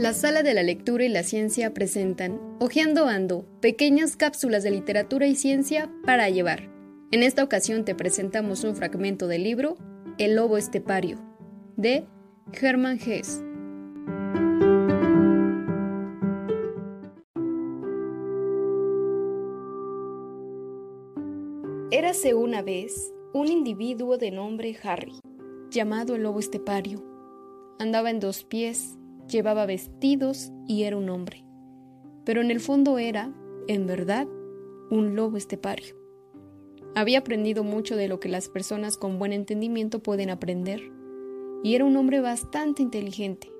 La Sala de la Lectura y la Ciencia presentan Ojeando Ando, pequeñas cápsulas de literatura y ciencia para llevar. En esta ocasión te presentamos un fragmento del libro El Lobo Estepario, de Hermann Hesse. Érase una vez un individuo de nombre Harry, llamado el lobo estepario. Andaba en dos pies, llevaba vestidos y era un hombre. Pero en el fondo era, en verdad, un lobo estepario. Había aprendido mucho de lo que las personas con buen entendimiento pueden aprender, y era un hombre bastante inteligente.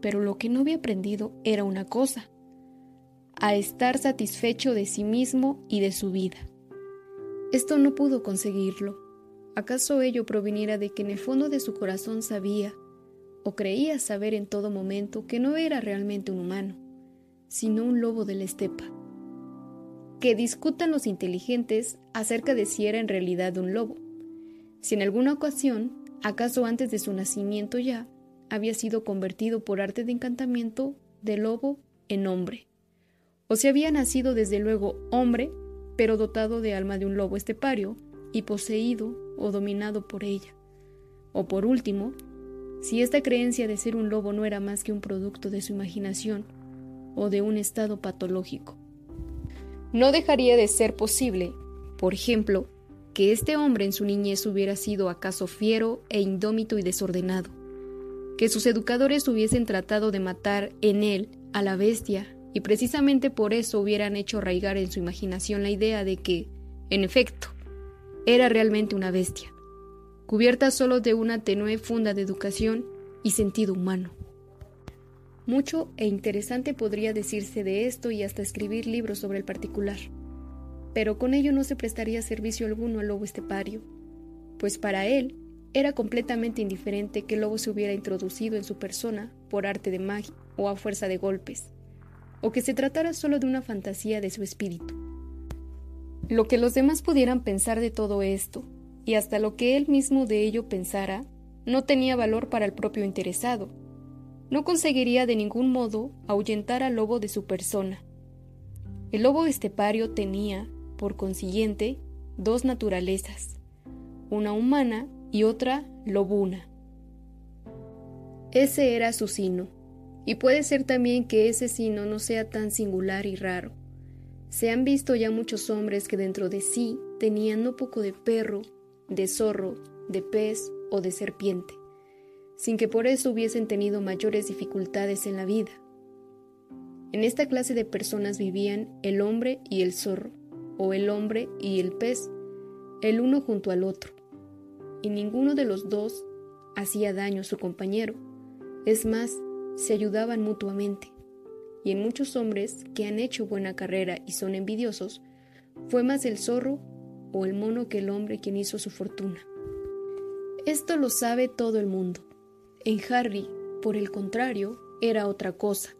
Pero lo que no había aprendido era una cosa, a estar satisfecho de sí mismo y de su vida. Esto no pudo conseguirlo. ¿Acaso ello proviniera de que en el fondo de su corazón sabía, o creía saber en todo momento, que no era realmente un humano, sino un lobo de la estepa? Que discutan los inteligentes acerca de si era en realidad un lobo. Si en alguna ocasión, acaso antes de su nacimiento ya, había sido convertido por arte de encantamiento de lobo en hombre. O si había nacido desde luego hombre pero dotado de alma de un lobo estepario y poseído o dominado por ella. O por último, si esta creencia de ser un lobo no era más que un producto de su imaginación o de un estado patológico. No dejaría de ser posible, por ejemplo, que este hombre en su niñez hubiera sido acaso fiero e indómito y desordenado, que sus educadores hubiesen tratado de matar en él a la bestia y precisamente por eso hubieran hecho arraigar en su imaginación la idea de que, en efecto, era realmente una bestia, cubierta solo de una tenue funda de educación y sentido humano. Mucho e interesante podría decirse de esto y hasta escribir libros sobre el particular, pero con ello no se prestaría servicio alguno al lobo estepario, pues para él era completamente indiferente que el lobo se hubiera introducido en su persona por arte de magia o a fuerza de golpes o que se tratara solo de una fantasía de su espíritu. Lo que los demás pudieran pensar de todo esto, y hasta lo que él mismo de ello pensara, no tenía valor para el propio interesado. No conseguiría de ningún modo ahuyentar al lobo de su persona. El lobo estepario tenía, por consiguiente, dos naturalezas, una humana y otra lobuna. Ese era su sino y puede ser también que ese sino no sea tan singular y raro. Se han visto ya muchos hombres que dentro de sí tenían no poco de perro, de zorro, de pez o de serpiente, sin que por eso hubiesen tenido mayores dificultades en la vida. En esta clase de personas vivían el hombre y el zorro, o el hombre y el pez, el uno junto al otro, y ninguno de los dos hacía daño a su compañero. Es más, se ayudaban mutuamente. Y en muchos hombres que han hecho buena carrera y son envidiosos, fue más el zorro o el mono que el hombre quien hizo su fortuna. Esto lo sabe todo el mundo. En Harry, por el contrario, era otra cosa.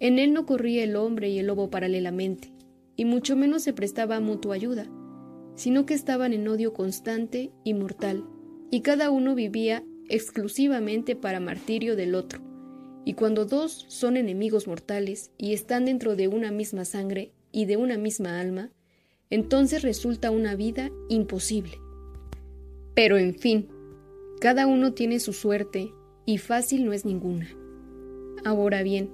En él no corría el hombre y el lobo paralelamente, y mucho menos se prestaba mutua ayuda, sino que estaban en odio constante y mortal, y cada uno vivía exclusivamente para martirio del otro. Y cuando dos son enemigos mortales y están dentro de una misma sangre y de una misma alma, entonces resulta una vida imposible. Pero en fin, cada uno tiene su suerte y fácil no es ninguna. Ahora bien,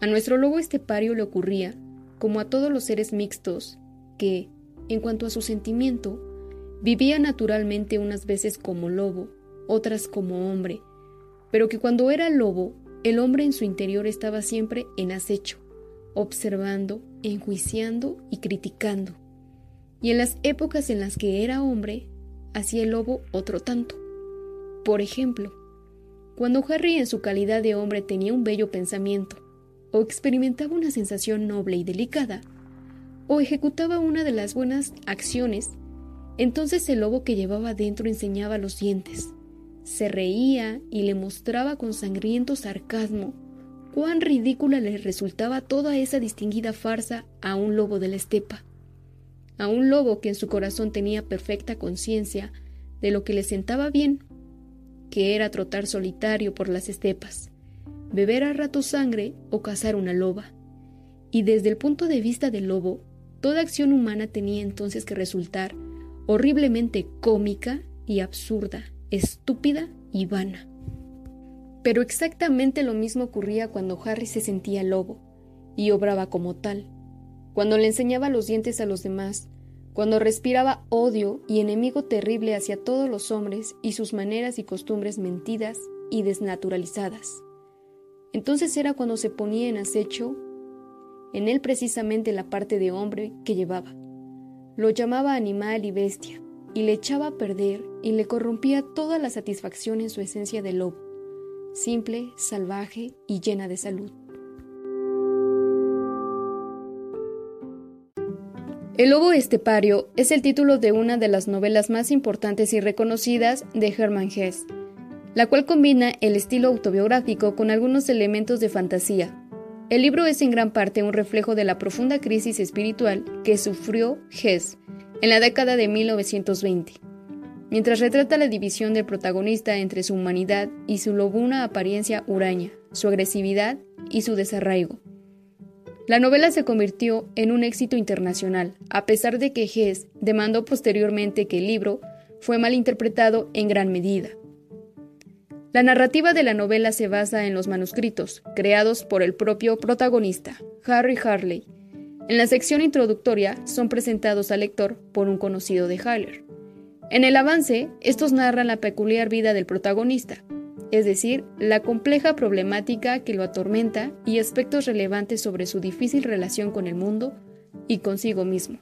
a nuestro lobo estepario le ocurría, como a todos los seres mixtos, que, en cuanto a su sentimiento, vivía naturalmente unas veces como lobo, otras como hombre, pero que cuando era lobo el hombre en su interior estaba siempre en acecho, observando, enjuiciando y criticando. Y en las épocas en las que era hombre, hacía el lobo otro tanto. Por ejemplo, cuando Harry en su calidad de hombre tenía un bello pensamiento, o experimentaba una sensación noble y delicada, o ejecutaba una de las buenas acciones, entonces el lobo que llevaba dentro enseñaba los dientes, se reía y le mostraba con sangriento sarcasmo cuán ridícula le resultaba toda esa distinguida farsa a un lobo de la estepa, a un lobo que en su corazón tenía perfecta conciencia de lo que le sentaba bien, que era trotar solitario por las estepas, beber a rato sangre o cazar una loba. Y desde el punto de vista del lobo, toda acción humana tenía entonces que resultar horriblemente cómica y absurda, estúpida y vana. Pero exactamente lo mismo ocurría cuando Harry se sentía lobo, y obraba como tal, cuando le enseñaba los dientes a los demás, cuando respiraba odio y enemigo terrible hacia todos los hombres y sus maneras y costumbres mentidas y desnaturalizadas. Entonces era cuando se ponía en acecho en él precisamente la parte de hombre que llevaba. Lo llamaba animal y bestia, y le echaba a perder y le corrompía toda la satisfacción en su esencia de lobo, simple, salvaje y llena de salud. El lobo estepario es el título de una de las novelas más importantes y reconocidas de Hermann Hesse, la cual combina el estilo autobiográfico con algunos elementos de fantasía. El libro es en gran parte un reflejo de la profunda crisis espiritual que sufrió Hesse en la década de 1920, mientras retrata la división del protagonista entre su humanidad y su lobuna apariencia huraña, su agresividad y su desarraigo. La novela se convirtió en un éxito internacional, a pesar de que Hess demandó posteriormente que el libro fue mal interpretado en gran medida. La narrativa de la novela se basa en los manuscritos, creados por el propio protagonista, Harry Harley. En la sección introductoria son presentados al lector por un conocido de Haller. En el avance, estos narran la peculiar vida del protagonista, es decir, la compleja problemática que lo atormenta y aspectos relevantes sobre su difícil relación con el mundo y consigo mismo.